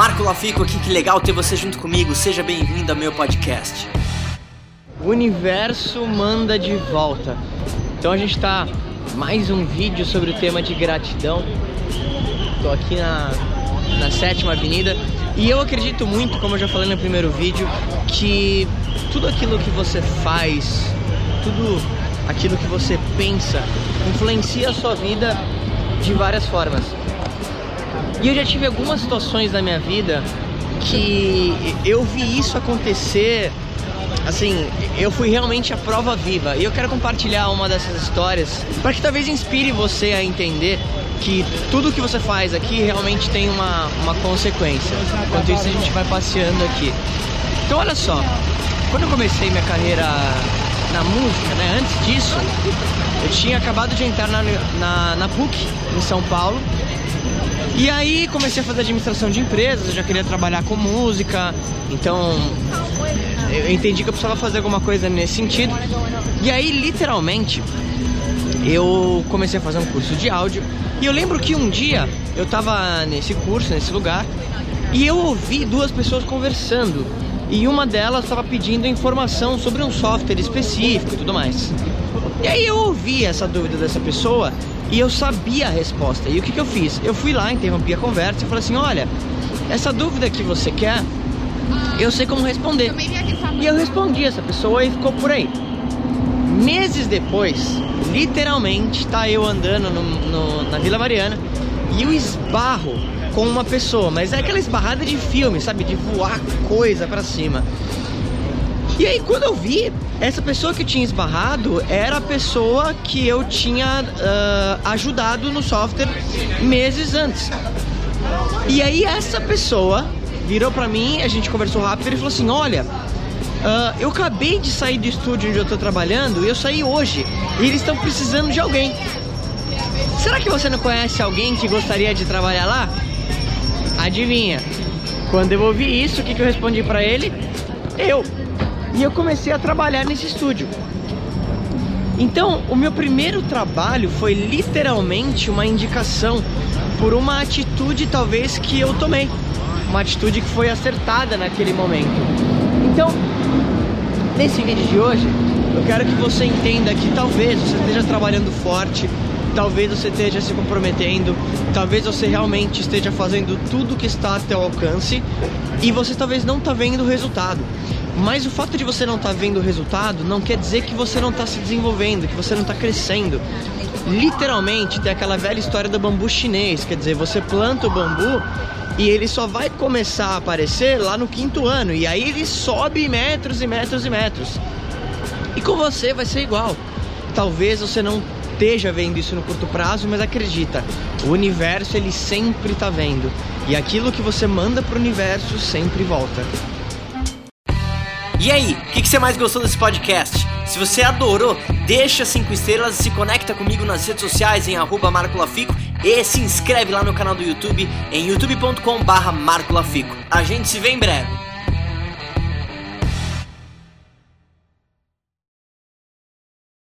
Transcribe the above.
Marco Lafico aqui, que legal ter você junto comigo. Seja bem-vindo ao meu podcast. O universo manda de volta. Então a gente tá mais um vídeo sobre o tema de gratidão. Tô aqui na, na sétima avenida e eu acredito muito, como eu já falei no primeiro vídeo, que tudo aquilo que você faz, tudo aquilo que você pensa, influencia a sua vida de várias formas. E eu já tive algumas situações na minha vida que eu vi isso acontecer. Assim, eu fui realmente a prova viva. E eu quero compartilhar uma dessas histórias para que talvez inspire você a entender que tudo que você faz aqui realmente tem uma, uma consequência. Enquanto isso, a gente vai passeando aqui. Então, olha só, quando eu comecei minha carreira na música, né, antes disso, eu tinha acabado de entrar na, na, na PUC, em São Paulo, e aí comecei a fazer administração de empresas, eu já queria trabalhar com música, então eu entendi que eu precisava fazer alguma coisa nesse sentido. E aí, literalmente, eu comecei a fazer um curso de áudio. E eu lembro que um dia eu tava nesse curso, nesse lugar, e eu ouvi duas pessoas conversando. E uma delas estava pedindo informação sobre um software específico e tudo mais. E aí eu ouvi essa dúvida dessa pessoa e eu sabia a resposta. E o que, que eu fiz? Eu fui lá, interrompi a conversa e falei assim: olha, essa dúvida que você quer, eu sei como responder. E eu respondi essa pessoa e ficou por aí. Meses depois, literalmente, tá eu andando no, no, na Vila Mariana e eu esbarro com uma pessoa, mas é aquela esbarrada de filme, sabe? De voar coisa para cima. E aí, quando eu vi, essa pessoa que tinha esbarrado era a pessoa que eu tinha uh, ajudado no software meses antes. E aí, essa pessoa virou para mim, a gente conversou rápido ele falou assim: Olha, uh, eu acabei de sair do estúdio onde eu tô trabalhando e eu saí hoje e eles estão precisando de alguém. Será que você não conhece alguém que gostaria de trabalhar lá? Adivinha? Quando eu ouvi isso, o que, que eu respondi para ele? Eu e eu comecei a trabalhar nesse estúdio. Então, o meu primeiro trabalho foi literalmente uma indicação por uma atitude talvez que eu tomei, uma atitude que foi acertada naquele momento. Então, nesse vídeo de hoje, eu quero que você entenda que talvez você esteja trabalhando forte, talvez você esteja se comprometendo, talvez você realmente esteja fazendo tudo que está a teu alcance e você talvez não está vendo o resultado. Mas o fato de você não estar tá vendo o resultado não quer dizer que você não está se desenvolvendo, que você não está crescendo. Literalmente tem aquela velha história do bambu chinês, quer dizer, você planta o bambu e ele só vai começar a aparecer lá no quinto ano e aí ele sobe metros e metros e metros. E com você vai ser igual. Talvez você não esteja vendo isso no curto prazo, mas acredita, o universo ele sempre está vendo e aquilo que você manda para o universo sempre volta. E aí, o que, que, você mais gostou desse podcast? Se você adorou, deixa 5 estrelas e se conecta comigo nas redes sociais em arroba marcolafico e se inscreve lá no canal do YouTube em youtube.com barra marcolafico. A gente se vê em breve.